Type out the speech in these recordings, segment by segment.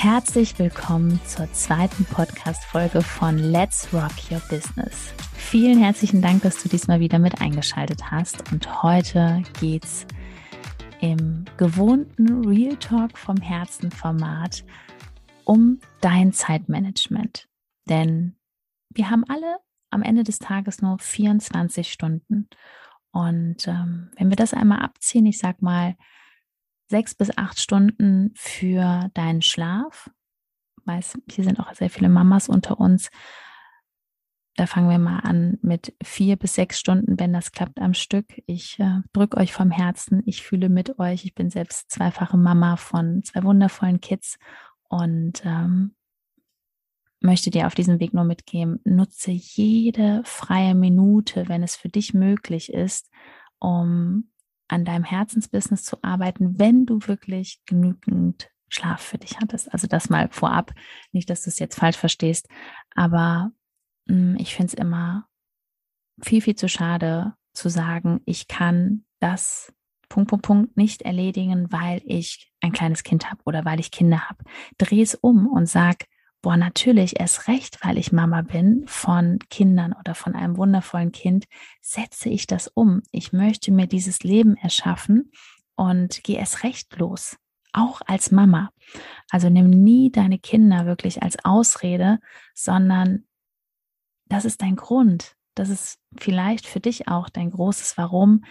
Herzlich willkommen zur zweiten Podcast-Folge von Let's Rock Your Business. Vielen herzlichen Dank, dass du diesmal wieder mit eingeschaltet hast. Und heute geht's im gewohnten Real Talk vom Herzen Format um dein Zeitmanagement. Denn wir haben alle am Ende des Tages nur 24 Stunden. Und ähm, wenn wir das einmal abziehen, ich sag mal, sechs bis acht Stunden für deinen Schlaf. weiß, hier sind auch sehr viele Mamas unter uns. Da fangen wir mal an mit vier bis sechs Stunden, wenn das klappt am Stück. Ich äh, drücke euch vom Herzen. Ich fühle mit euch. Ich bin selbst zweifache Mama von zwei wundervollen Kids und ähm, möchte dir auf diesem Weg nur mitgeben, nutze jede freie Minute, wenn es für dich möglich ist, um an deinem Herzensbusiness zu arbeiten, wenn du wirklich genügend Schlaf für dich hattest. Also das mal vorab, nicht, dass du es jetzt falsch verstehst, aber mh, hm, ich finde es immer viel, viel zu schade zu sagen, ich kann das Punkt, Punkt, Punkt nicht erledigen, weil ich ein kleines Kind habe oder weil ich Kinder habe. Dreh es um und sag, boah, natürlich erst recht, weil ich Mama bin von Kindern oder von einem wundervollen Kind, setze ich das um. Ich möchte mir dieses Leben erschaffen und gehe erst recht los. Auch als Mama. Also nimm nie deine Kinder wirklich als Ausrede, sondern das ist dein Grund. Das ist vielleicht für dich auch dein großes Warum,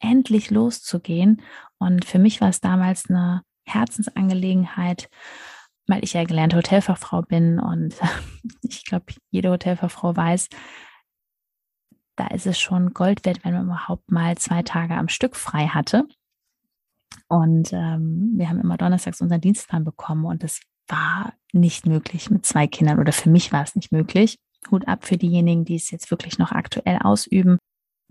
endlich loszugehen. Und für mich war es damals eine Herzensangelegenheit, weil ich ja gelernte Hotelfachfrau bin und ich glaube, jede Hotelfachfrau weiß, da ist es schon Gold wert, wenn man überhaupt mal zwei Tage am Stück frei hatte. Und ähm, wir haben immer donnerstags unseren Dienstplan bekommen und es war nicht möglich mit zwei Kindern oder für mich war es nicht möglich. Hut ab für diejenigen, die es jetzt wirklich noch aktuell ausüben.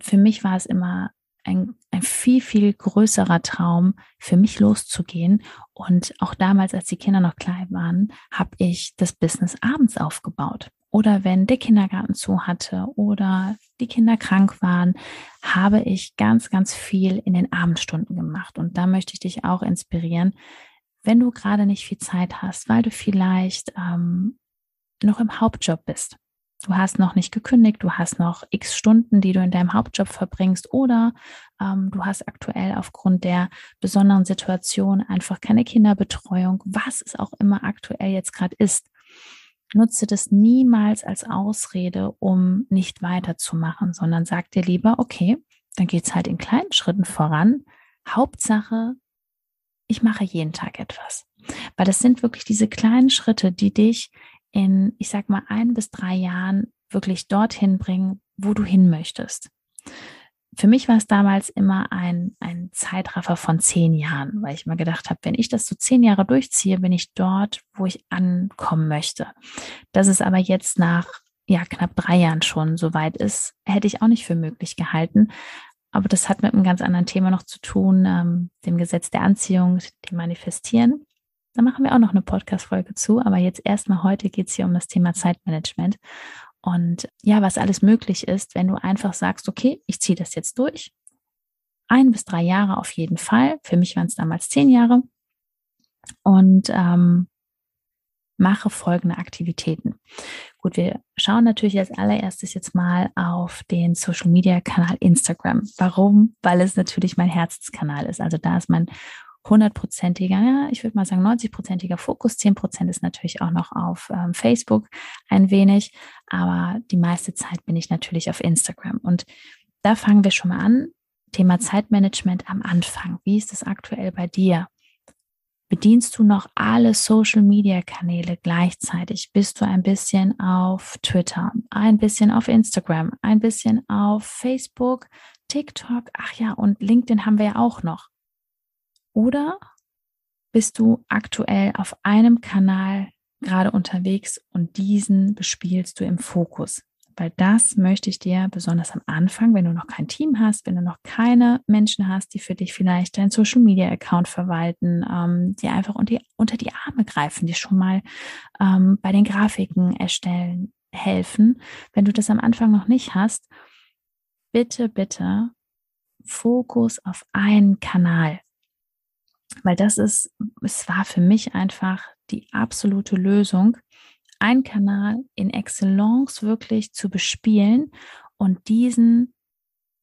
Für mich war es immer ein, ein viel, viel größerer Traum, für mich loszugehen. Und auch damals, als die Kinder noch klein waren, habe ich das Business abends aufgebaut. Oder wenn der Kindergarten zu hatte oder die Kinder krank waren, habe ich ganz, ganz viel in den Abendstunden gemacht. Und da möchte ich dich auch inspirieren, wenn du gerade nicht viel Zeit hast, weil du vielleicht ähm, noch im Hauptjob bist Du hast noch nicht gekündigt, du hast noch x Stunden, die du in deinem Hauptjob verbringst oder ähm, du hast aktuell aufgrund der besonderen Situation einfach keine Kinderbetreuung, was es auch immer aktuell jetzt gerade ist. Nutze das niemals als Ausrede, um nicht weiterzumachen, sondern sag dir lieber, okay, dann geht's halt in kleinen Schritten voran. Hauptsache, ich mache jeden Tag etwas. Weil das sind wirklich diese kleinen Schritte, die dich in, ich sag mal, ein bis drei Jahren wirklich dorthin bringen, wo du hin möchtest. Für mich war es damals immer ein, ein Zeitraffer von zehn Jahren, weil ich mir gedacht habe, wenn ich das so zehn Jahre durchziehe, bin ich dort, wo ich ankommen möchte. Dass es aber jetzt nach ja, knapp drei Jahren schon soweit ist, hätte ich auch nicht für möglich gehalten. Aber das hat mit einem ganz anderen Thema noch zu tun, ähm, dem Gesetz der Anziehung, dem Manifestieren. Da machen wir auch noch eine Podcast-Folge zu. Aber jetzt erstmal heute geht es hier um das Thema Zeitmanagement. Und ja, was alles möglich ist, wenn du einfach sagst, okay, ich ziehe das jetzt durch. Ein bis drei Jahre auf jeden Fall. Für mich waren es damals zehn Jahre. Und ähm, mache folgende Aktivitäten. Gut, wir schauen natürlich als allererstes jetzt mal auf den Social Media Kanal Instagram. Warum? Weil es natürlich mein Herzenskanal ist. Also da ist mein hundertprozentiger, ja, ich würde mal sagen 90-prozentiger Fokus. Zehn Prozent ist natürlich auch noch auf ähm, Facebook ein wenig, aber die meiste Zeit bin ich natürlich auf Instagram. Und da fangen wir schon mal an. Thema Zeitmanagement am Anfang. Wie ist es aktuell bei dir? Bedienst du noch alle Social-Media-Kanäle gleichzeitig? Bist du ein bisschen auf Twitter, ein bisschen auf Instagram, ein bisschen auf Facebook, TikTok? Ach ja, und LinkedIn haben wir ja auch noch. Oder bist du aktuell auf einem Kanal gerade unterwegs und diesen bespielst du im Fokus? weil das möchte ich dir besonders am Anfang, wenn du noch kein Team hast, wenn du noch keine Menschen hast, die für dich vielleicht deinen Social Media Account verwalten, ähm, die einfach unter die, Arme greifen, die schon mal ähm, bei den Grafiken erstellen helfen. Wenn du das am Anfang noch nicht hast, bitte, bitte Fokus auf einen Kanal. Weil das ist, es war für mich einfach die absolute Lösung, einen Kanal in Excellence wirklich zu bespielen und diesen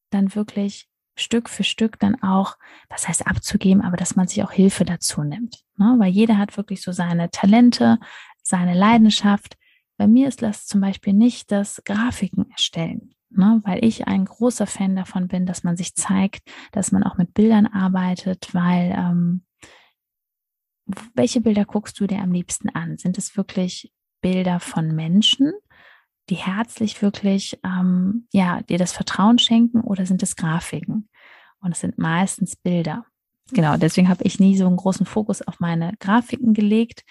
dann wirklich Stück für Stück dann auch, was heißt abzugeben, aber dass man sich auch Hilfe dazu nimmt. Ne? Weil jeder hat wirklich so seine Talente, seine Leidenschaft. Bei mir ist das zum Beispiel nicht das Grafiken erstellen, ne? weil ich ein großer Fan davon bin, dass man sich zeigt, dass man auch mit Bildern arbeitet, weil ähm, welche Bilder guckst du dir am liebsten an? Sind es wirklich Bilder von Menschen, die herzlich wirklich ähm, ja dir das Vertrauen schenken oder sind es Grafiken? Und es sind meistens Bilder. Genau, deswegen habe ich nie so einen großen Fokus auf meine Grafiken gelegt,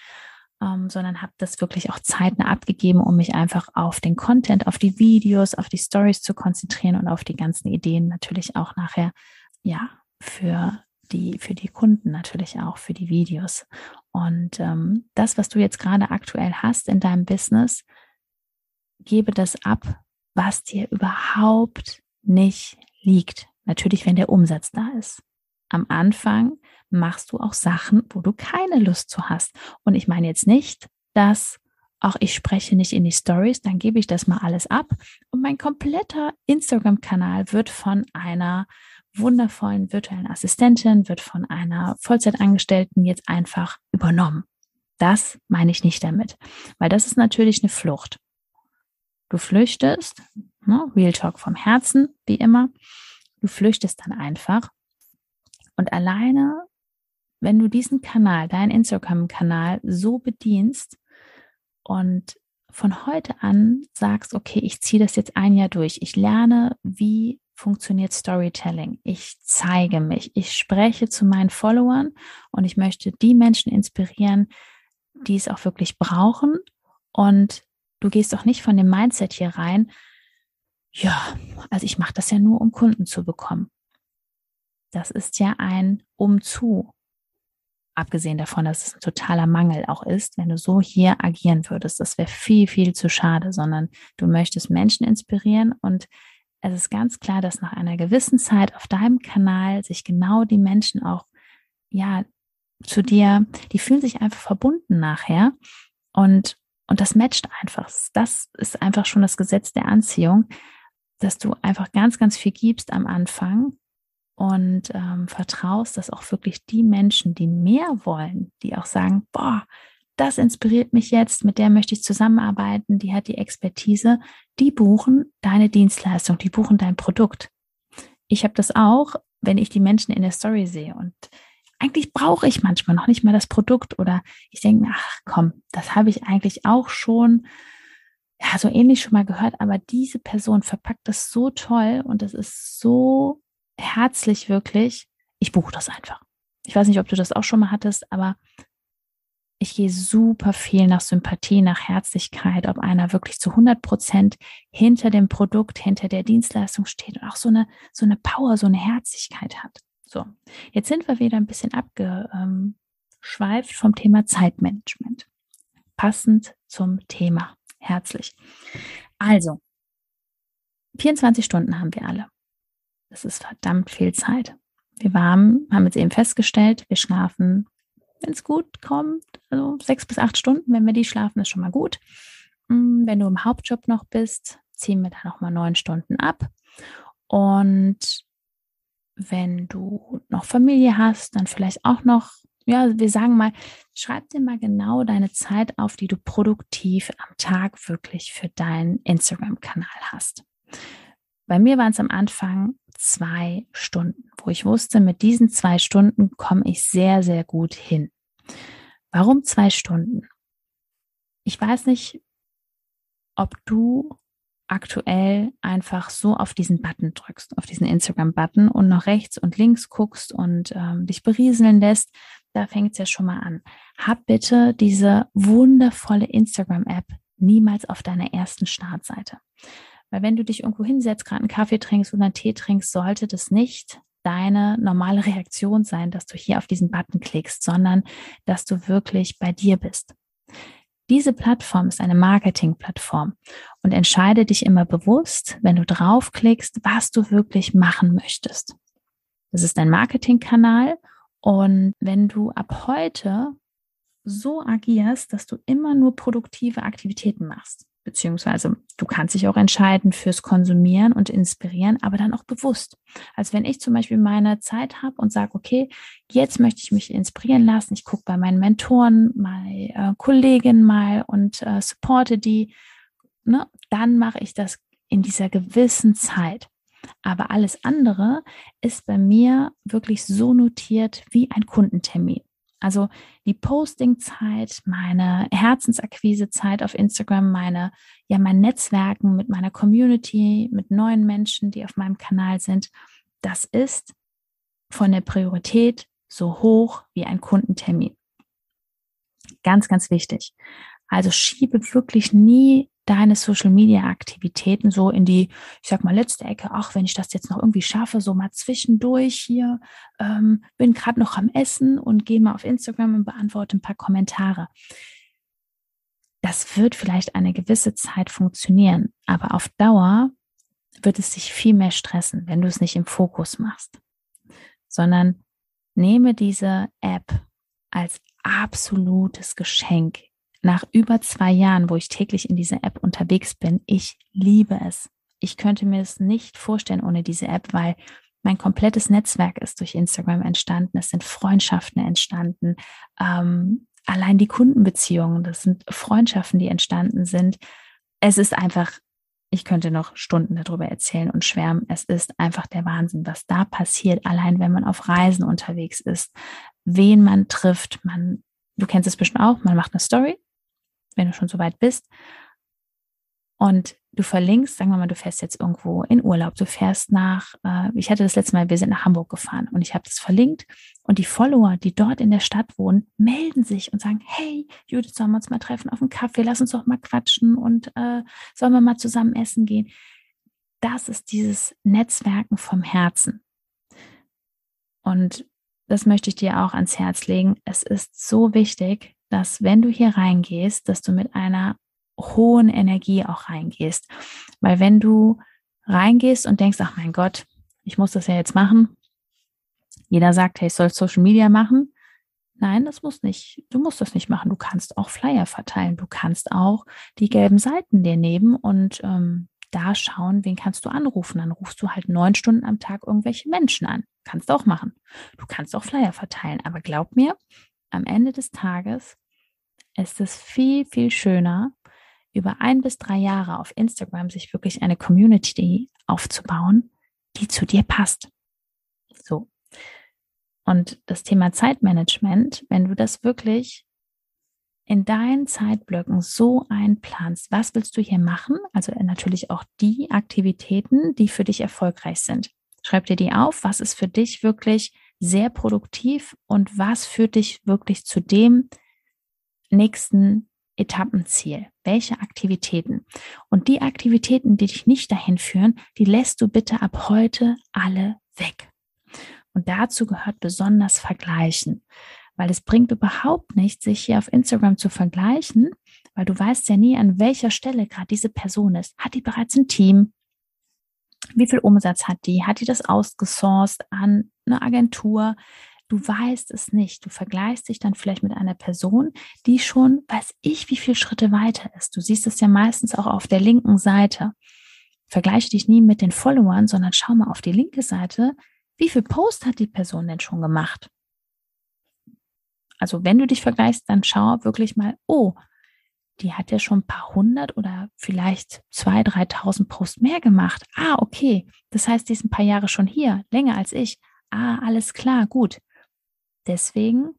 ähm, sondern habe das wirklich auch zeitnah abgegeben, um mich einfach auf den Content, auf die Videos, auf die Stories zu konzentrieren und auf die ganzen Ideen natürlich auch nachher ja für die, für die Kunden natürlich auch, für die Videos. Und ähm, das, was du jetzt gerade aktuell hast in deinem Business, gebe das ab, was dir überhaupt nicht liegt. Natürlich, wenn der Umsatz da ist. Am Anfang machst du auch Sachen, wo du keine Lust zu hast. Und ich meine jetzt nicht, dass auch ich spreche nicht in die Stories, dann gebe ich das mal alles ab und mein kompletter Instagram-Kanal wird von einer wundervollen virtuellen Assistentin, wird von einer Vollzeitangestellten jetzt einfach übernommen. Das meine ich nicht damit, weil das ist natürlich eine Flucht. Du flüchtest, ne, Real Talk vom Herzen, wie immer, du flüchtest dann einfach und alleine, wenn du diesen Kanal, deinen Instagram-Kanal so bedienst und von heute an sagst, okay, ich ziehe das jetzt ein Jahr durch. Ich lerne, wie funktioniert Storytelling. Ich zeige mich, ich spreche zu meinen Followern und ich möchte die Menschen inspirieren, die es auch wirklich brauchen. Und du gehst auch nicht von dem Mindset hier rein, ja, also ich mache das ja nur, um Kunden zu bekommen. Das ist ja ein Umzu. Abgesehen davon, dass es ein totaler Mangel auch ist, wenn du so hier agieren würdest. Das wäre viel, viel zu schade, sondern du möchtest Menschen inspirieren und es ist ganz klar, dass nach einer gewissen Zeit auf deinem Kanal sich genau die Menschen auch, ja, zu dir, die fühlen sich einfach verbunden nachher und, und das matcht einfach. Das ist einfach schon das Gesetz der Anziehung, dass du einfach ganz, ganz viel gibst am Anfang und ähm, vertraust, dass auch wirklich die Menschen, die mehr wollen, die auch sagen, boah, das inspiriert mich jetzt, mit der möchte ich zusammenarbeiten, die hat die Expertise, die buchen deine Dienstleistung, die buchen dein Produkt. Ich habe das auch, wenn ich die Menschen in der Story sehe und eigentlich brauche ich manchmal noch nicht mal das Produkt oder ich denke ach komm, das habe ich eigentlich auch schon, ja, so ähnlich schon mal gehört, aber diese Person verpackt das so toll und das ist so herzlich wirklich. Ich buche das einfach. Ich weiß nicht, ob du das auch schon mal hattest, aber ich gehe super viel nach Sympathie, nach Herzlichkeit, ob einer wirklich zu 100 Prozent hinter dem Produkt, hinter der Dienstleistung steht und auch so eine, so eine Power, so eine Herzlichkeit hat. So, jetzt sind wir wieder ein bisschen abgeschweift vom Thema Zeitmanagement. Passend zum Thema. Herzlich. Also, 24 Stunden haben wir alle. Das ist verdammt viel Zeit. Wir haben, haben jetzt eben festgestellt, wir schlafen wenn es gut kommt. Also sechs bis acht Stunden, wenn wir die schlafen, ist schon mal gut. Mm, wenn du im Hauptjob noch bist, ziehen wir da nochmal neun Stunden ab. Und wenn du noch Familie hast, dann vielleicht auch noch, ja, wir sagen mal, schreib dir mal genau deine Zeit auf, die du produktiv am Tag wirklich für deinen Instagram-Kanal hast. Bei mir waren es am Anfang zwei Stunden, wo ich wusste, mit diesen zwei Stunden komme ich sehr, sehr gut hin. Warum zwei Stunden? Ich weiß nicht, ob du aktuell einfach so auf diesen Button drückst, auf diesen Instagram-Button und noch rechts und links guckst und ähm, dich berieseln lässt. Da fängt es ja schon mal an. Hab bitte diese wundervolle Instagram-App niemals auf deiner ersten Startseite. Weil wenn du dich irgendwo hinsetzt, gerade einen Kaffee trinkst oder einen Tee trinkst, sollte das nicht deine normale Reaktion sein, dass du hier auf diesen Button klickst, sondern dass du wirklich bei dir bist. Diese Plattform ist eine Marketing-Plattform und entscheide dich immer bewusst, wenn du draufklickst, was du wirklich machen möchtest. Das ist ein Marketingkanal und wenn du ab heute so agierst, dass du immer nur produktive Aktivitäten machst, beziehungsweise du kannst dich auch entscheiden fürs Konsumieren und Inspirieren, aber dann auch bewusst. Als wenn ich zum Beispiel meine Zeit habe und sage, okay, jetzt möchte ich mich inspirieren lassen, ich gucke bei meinen Mentoren, meine äh, Kolleginnen mal und äh, supporte die, ne, dann mache ich das in dieser gewissen Zeit. Aber alles andere ist bei mir wirklich so notiert wie ein Kundentermin. Also die Postingzeit, meine Herzensakquisezeit auf Instagram, meine, ja, mein Netzwerken mit meiner Community, mit neuen Menschen, die auf meinem Kanal sind, das ist von der Priorität so hoch wie ein Kundentermin. Ganz, ganz wichtig. Also schiebe wirklich nie deine Social Media Aktivitäten so in die, ich sag mal, letzte Ecke, ach, wenn ich das jetzt noch irgendwie schaffe, so mal zwischendurch hier, ähm, bin gerade noch am Essen und gehe mal auf Instagram und beantworte ein paar Kommentare. Das wird vielleicht eine gewisse Zeit funktionieren, aber auf Dauer wird es sich viel mehr stressen, wenn du es nicht im Fokus machst, sondern nehme diese App als absolutes Geschenk nach über zwei Jahren, wo ich täglich in dieser App unterwegs bin, ich liebe es. Ich könnte mir es nicht vorstellen ohne diese App, weil mein komplettes Netzwerk ist durch Instagram entstanden. Es sind Freundschaften entstanden. Ähm, allein die Kundenbeziehungen, das sind Freundschaften, die entstanden sind. Es ist einfach, ich könnte noch Stunden darüber erzählen und schwärmen. Es ist einfach der Wahnsinn, was da passiert, allein wenn man auf Reisen unterwegs ist, wen man trifft. Man, du kennst es bestimmt auch, man macht eine Story wenn du schon so weit bist. Und du verlinkst, sagen wir mal, du fährst jetzt irgendwo in Urlaub, du fährst nach, äh, ich hatte das letzte Mal, wir sind nach Hamburg gefahren und ich habe das verlinkt und die Follower, die dort in der Stadt wohnen, melden sich und sagen, hey, Judith, sollen wir uns mal treffen auf einen Kaffee, lass uns doch mal quatschen und äh, sollen wir mal zusammen essen gehen. Das ist dieses Netzwerken vom Herzen. Und das möchte ich dir auch ans Herz legen. Es ist so wichtig, dass wenn du hier reingehst, dass du mit einer hohen Energie auch reingehst. Weil wenn du reingehst und denkst, ach mein Gott, ich muss das ja jetzt machen. Jeder sagt, hey, ich soll Social Media machen. Nein, das muss nicht. Du musst das nicht machen. Du kannst auch Flyer verteilen. Du kannst auch die gelben Seiten dir nehmen und ähm, da schauen, wen kannst du anrufen. Dann rufst du halt neun Stunden am Tag irgendwelche Menschen an. Kannst auch machen. Du kannst auch Flyer verteilen. Aber glaub mir, am Ende des Tages ist es viel, viel schöner, über ein bis drei Jahre auf Instagram sich wirklich eine Community aufzubauen, die zu dir passt. So. Und das Thema Zeitmanagement, wenn du das wirklich in deinen Zeitblöcken so einplanst, was willst du hier machen? Also natürlich auch die Aktivitäten, die für dich erfolgreich sind. Schreib dir die auf, was ist für dich wirklich sehr produktiv und was führt dich wirklich zu dem nächsten Etappenziel? Welche Aktivitäten? Und die Aktivitäten, die dich nicht dahin führen, die lässt du bitte ab heute alle weg. Und dazu gehört besonders Vergleichen, weil es bringt überhaupt nichts, sich hier auf Instagram zu vergleichen, weil du weißt ja nie, an welcher Stelle gerade diese Person ist. Hat die bereits ein Team? Wie viel Umsatz hat die? Hat die das ausgesourced an eine Agentur? Du weißt es nicht. Du vergleichst dich dann vielleicht mit einer Person, die schon, weiß ich, wie viele Schritte weiter ist. Du siehst es ja meistens auch auf der linken Seite. Vergleiche dich nie mit den Followern, sondern schau mal auf die linke Seite. Wie viel Post hat die Person denn schon gemacht? Also wenn du dich vergleichst, dann schau wirklich mal, oh, die hat ja schon ein paar hundert oder vielleicht zwei, dreitausend Posts mehr gemacht. Ah, okay. Das heißt, die ist ein paar Jahre schon hier, länger als ich. Ah, alles klar, gut. Deswegen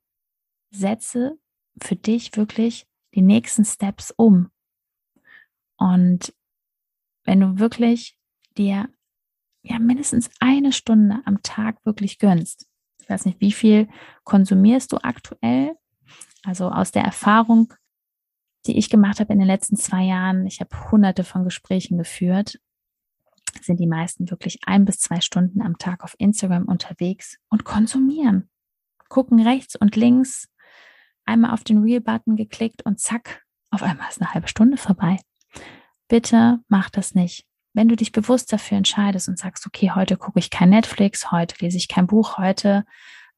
setze für dich wirklich die nächsten Steps um. Und wenn du wirklich dir ja mindestens eine Stunde am Tag wirklich gönnst, ich weiß nicht, wie viel konsumierst du aktuell? Also aus der Erfahrung die ich gemacht habe in den letzten zwei Jahren. Ich habe hunderte von Gesprächen geführt. sind die meisten wirklich ein bis zwei Stunden am Tag auf Instagram unterwegs und konsumieren. Gucken rechts und links, einmal auf den Reel-Button geklickt und zack, auf einmal ist eine halbe Stunde vorbei. Bitte mach das nicht. Wenn du dich bewusst dafür entscheidest und sagst, okay, heute gucke ich kein Netflix, heute lese ich kein Buch, heute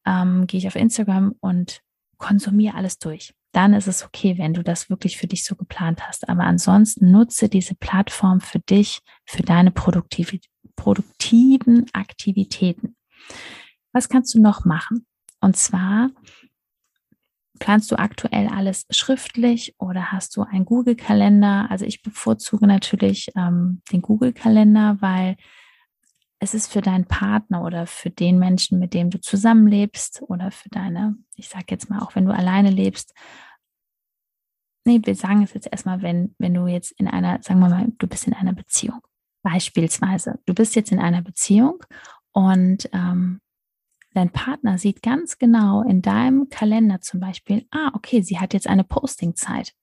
ähm, gehe ich auf Instagram und konsumiere alles durch, dann ist es okay, wenn du das wirklich für dich so geplant hast. Aber ansonsten nutze diese Plattform für dich, für deine produktive, produktiven Aktivitäten. Was kannst du noch machen? Und zwar Planst du aktuell alles schriftlich oder hast du einen Google-Kalender? Also ich bevorzuge natürlich ähm, den Google-Kalender, weil es ist für deinen Partner oder für den Menschen, mit dem du zusammenlebst oder für deine, ich sage jetzt mal, auch wenn du alleine lebst. Nee, wir sagen es jetzt erstmal, wenn, wenn du jetzt in einer, sagen wir mal, du bist in einer Beziehung. Beispielsweise, du bist jetzt in einer Beziehung und ähm, Dein Partner sieht ganz genau in deinem Kalender zum Beispiel, ah, okay, sie hat jetzt eine Postingzeit.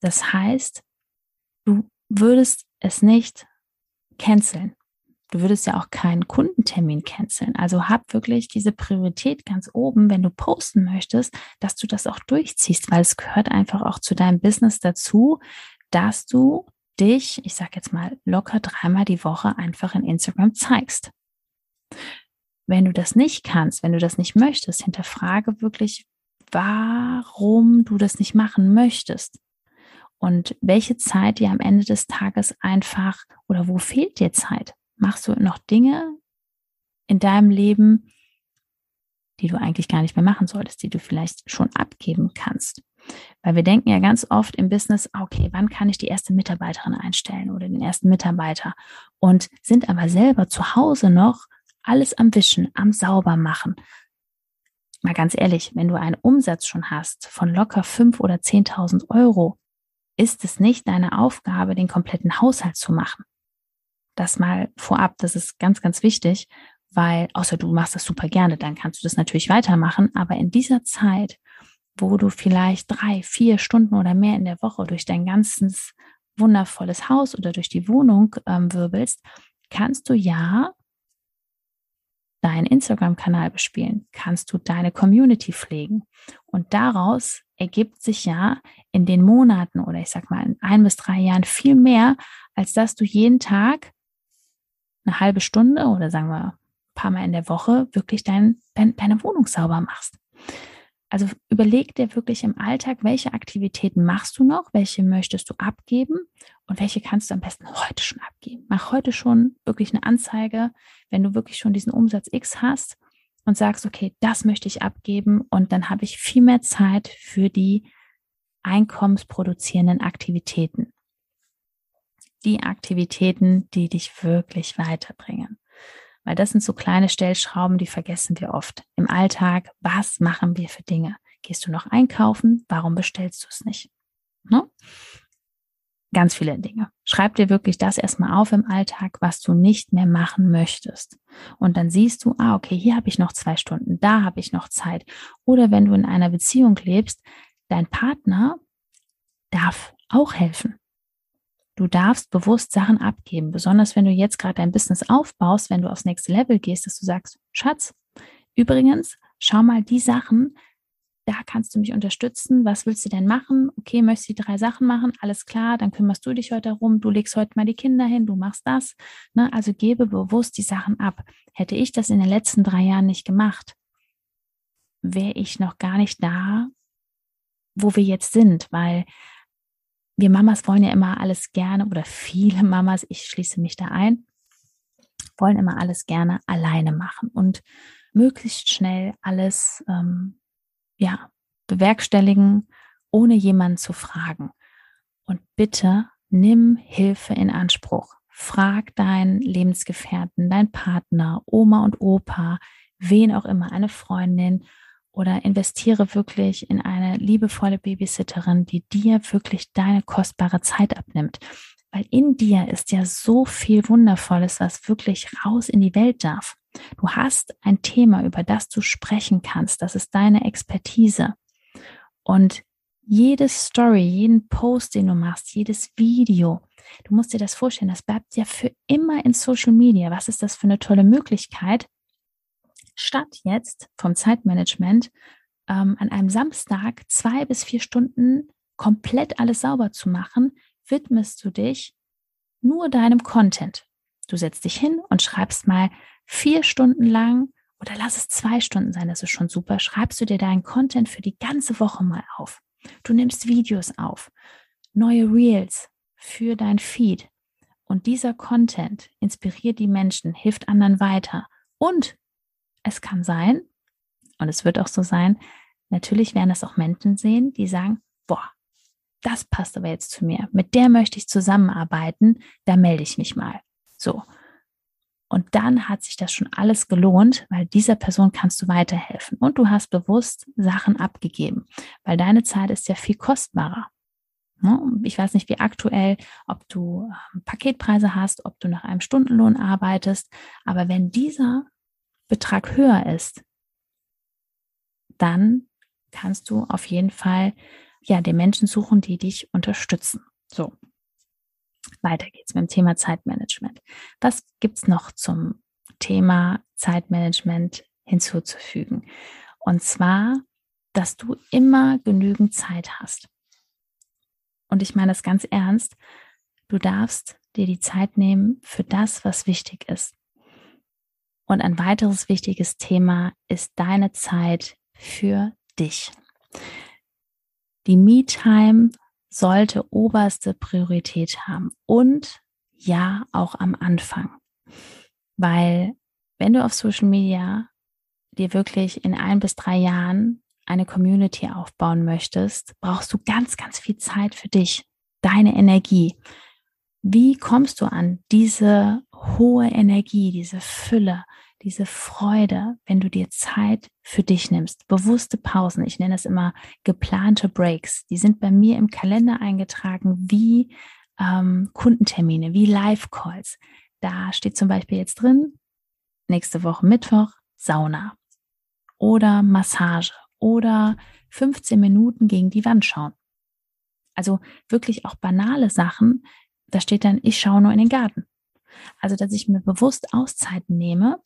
Das heißt, du würdest es nicht canceln. Du würdest ja auch keinen Kundentermin canceln. Also hab wirklich diese Priorität ganz oben, wenn du posten möchtest, dass du das auch durchziehst, weil es gehört einfach auch zu deinem Business dazu, dass du dich, ich sag jetzt mal, locker dreimal die Woche einfach in Instagram zeigst. Wenn du das nicht kannst, wenn du das nicht möchtest, hinterfrage wirklich, warum du das nicht machen möchtest und welche Zeit dir am Ende des Tages einfach oder wo fehlt dir Zeit? Machst du noch Dinge in deinem Leben, die du eigentlich gar nicht mehr machen solltest, die du vielleicht schon abgeben kannst? Weil wir denken ja ganz oft im Business, okay, wann kann ich die erste Mitarbeiterin einstellen oder den ersten Mitarbeiter? Und sind aber selber zu Hause noch alles am Wischen, am Saubermachen. Mal ganz ehrlich, wenn du einen Umsatz schon hast von locker fünf oder zehntausend Euro, ist es nicht deine Aufgabe, den kompletten Haushalt zu machen. Das mal vorab, das ist ganz, ganz wichtig, weil, außer du machst das super gerne, dann kannst du das natürlich weitermachen. Aber in dieser Zeit, wo du vielleicht drei, vier Stunden oder mehr in der Woche durch dein ganzes wundervolles Haus oder durch die Wohnung ähm, wirbelst, kannst du ja deinen Instagram-Kanal bespielen? Kannst du deine Community pflegen? Und daraus ergibt sich ja in den Monaten oder ich sag mal in ein bis drei Jahren viel mehr, als dass du jeden Tag eine halbe Stunde oder sagen wir ein paar Mal in der Woche wirklich dein, dein, deine Wohnung sauber machst. Also überleg dir wirklich im Alltag, welche Aktivitäten machst du noch, welche möchtest du abgeben und welche kannst du am besten heute schon abgeben. Mach heute schon wirklich eine Anzeige, wenn du wirklich schon diesen Umsatz X hast und sagst, okay, das möchte ich abgeben und dann habe ich viel mehr Zeit für die einkommensproduzierenden Aktivitäten. Die Aktivitäten, die dich wirklich weiterbringen. Weil das sind so kleine Stellschrauben, die vergessen wir oft. Im Alltag, was machen wir für Dinge? Gehst du noch einkaufen? Warum bestellst du es nicht? Ne? Ganz viele Dinge. Schreib dir wirklich das erstmal auf im Alltag, was du nicht mehr machen möchtest. Und dann siehst du, ah, okay, hier habe ich noch zwei Stunden, da habe ich noch Zeit. Oder wenn du in einer Beziehung lebst, dein Partner darf auch helfen. Du darfst bewusst Sachen abgeben, besonders wenn du jetzt gerade dein Business aufbaust, wenn du aufs nächste Level gehst, dass du sagst, Schatz, übrigens, schau mal die Sachen, da kannst du mich unterstützen. Was willst du denn machen? Okay, möchtest du die drei Sachen machen? Alles klar, dann kümmerst du dich heute darum. Du legst heute mal die Kinder hin, du machst das. Ne? Also gebe bewusst die Sachen ab. Hätte ich das in den letzten drei Jahren nicht gemacht, wäre ich noch gar nicht da, wo wir jetzt sind, weil wir Mamas wollen ja immer alles gerne oder viele Mamas, ich schließe mich da ein, wollen immer alles gerne alleine machen und möglichst schnell alles ähm, ja bewerkstelligen, ohne jemanden zu fragen. Und bitte nimm Hilfe in Anspruch. Frag deinen Lebensgefährten, deinen Partner, Oma und Opa, wen auch immer, eine Freundin oder investiere wirklich in eine liebevolle Babysitterin, die dir wirklich deine kostbare Zeit abnimmt. Weil in dir ist ja so viel Wundervolles, was wirklich raus in die Welt darf. Du hast ein Thema, über das du sprechen kannst. Das ist deine Expertise. Und jede Story, jeden Post, den du machst, jedes Video Du musst dir das vorstellen, das bleibt ja für immer in Social Media. Was ist das für eine tolle Möglichkeit? Statt jetzt vom Zeitmanagement ähm, an einem Samstag zwei bis vier Stunden komplett alles sauber zu machen, widmest du dich nur deinem Content. Du setzt dich hin und schreibst mal vier Stunden lang oder lass es zwei Stunden sein, das ist schon super. Schreibst du dir deinen Content für die ganze Woche mal auf. Du nimmst Videos auf, neue Reels für dein Feed. Und dieser Content inspiriert die Menschen, hilft anderen weiter. Und es kann sein, und es wird auch so sein, natürlich werden das auch Menschen sehen, die sagen, boah, das passt aber jetzt zu mir. Mit der möchte ich zusammenarbeiten, da melde ich mich mal. So. Und dann hat sich das schon alles gelohnt, weil dieser Person kannst du weiterhelfen. Und du hast bewusst Sachen abgegeben, weil deine Zeit ist ja viel kostbarer. Ne? Ich weiß nicht, wie aktuell, ob du ähm, Paketpreise hast, ob du nach einem Stundenlohn arbeitest. Aber wenn dieser Betrag höher ist, dann kannst du auf jeden Fall ja den Menschen suchen, die dich unterstützen. So. Weiter geht's mit dem Thema Zeitmanagement. Was gibt's noch zum Thema Zeitmanagement hinzuzufügen? Und zwar, dass du immer genügend Zeit hast. Und ich meine das ganz ernst. Du darfst dir die Zeit nehmen für das, was wichtig ist. Und ein weiteres wichtiges Thema ist deine Zeit für dich. Die Me-Time sollte oberste Priorität haben und ja, auch am Anfang. Weil wenn du auf Social Media dir wirklich in ein bis drei Jahren eine Community aufbauen möchtest, brauchst du ganz, ganz viel Zeit für dich, deine Energie. Wie kommst du an diese hohe Energie, diese Fülle, diese Freude, wenn du dir Zeit für dich nimmst, bewusste Pausen, ich nenne es immer geplante Breaks, die sind bei mir im Kalender eingetragen wie ähm, Kundentermine, wie Live-Calls. Da steht zum Beispiel jetzt drin, nächste Woche Mittwoch, Sauna oder Massage oder 15 Minuten gegen die Wand schauen. Also wirklich auch banale Sachen. Da steht dann, ich schaue nur in den Garten. Also, dass ich mir bewusst Auszeiten nehme,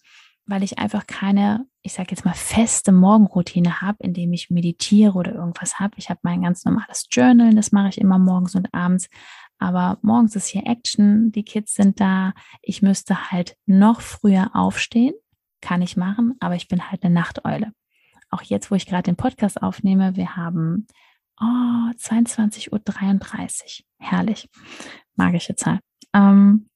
weil ich einfach keine, ich sage jetzt mal, feste Morgenroutine habe, indem ich meditiere oder irgendwas habe. Ich habe mein ganz normales Journal, das mache ich immer morgens und abends. Aber morgens ist hier Action, die Kids sind da. Ich müsste halt noch früher aufstehen, kann ich machen, aber ich bin halt eine Nachteule. Auch jetzt, wo ich gerade den Podcast aufnehme, wir haben oh, 22.33 Uhr. Herrlich. Magische Zahl. Ähm,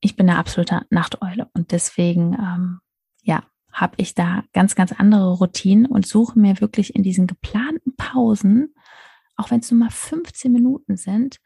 ich bin eine absolute Nachteule und deswegen, ähm, ja, habe ich da ganz, ganz andere Routinen und suche mir wirklich in diesen geplanten Pausen, auch wenn es nur mal 15 Minuten sind,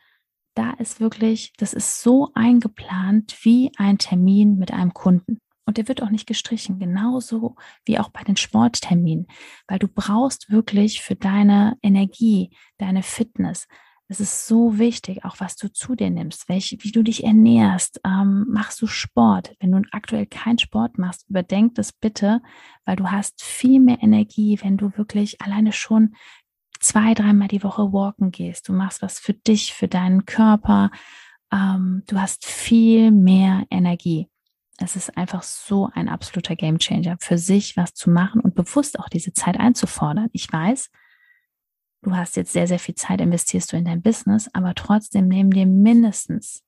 da ist wirklich, das ist so eingeplant wie ein Termin mit einem Kunden. Und der wird auch nicht gestrichen, genauso wie auch bei den Sportterminen, weil du brauchst wirklich für deine Energie, deine Fitness, es ist so wichtig, auch was du zu dir nimmst, welche, wie du dich ernährst. Ähm, machst du Sport? Wenn du aktuell keinen Sport machst, überdenk das bitte, weil du hast viel mehr Energie, wenn du wirklich alleine schon zwei, dreimal die Woche walken gehst. Du machst was für dich, für deinen Körper. Ähm, du hast viel mehr Energie. Es ist einfach so ein absoluter Gamechanger, für sich was zu machen und bewusst auch diese Zeit einzufordern. Ich weiß, du hast jetzt sehr, sehr viel Zeit investierst du in dein Business, aber trotzdem nehmen dir mindestens,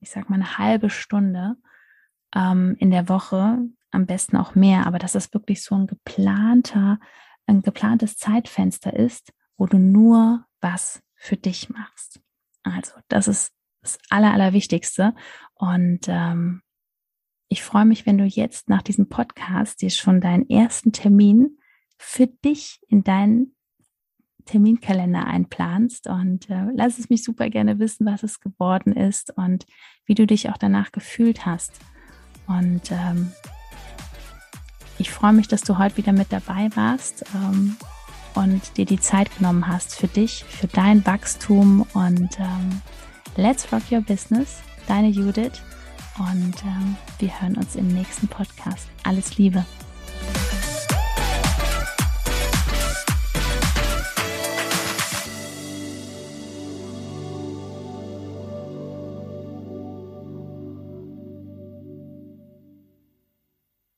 ich sag mal, eine halbe Stunde ähm, in der Woche, am besten auch mehr, aber dass das wirklich so ein geplanter, ein geplantes Zeitfenster ist, wo du nur was für dich machst. Also, das ist das Aller, Allerwichtigste. Und ähm, ich freue mich, wenn du jetzt nach diesem Podcast dir schon deinen ersten Termin für dich in deinen Terminkalender einplanst und äh, lass es mich super gerne wissen, was es geworden ist und wie du dich auch danach gefühlt hast. Und ähm, ich freue mich, dass du heute wieder mit dabei warst ähm, und dir die Zeit genommen hast für dich, für dein Wachstum und ähm, let's rock your business. Deine Judith und ähm, wir hören uns im nächsten Podcast. Alles Liebe.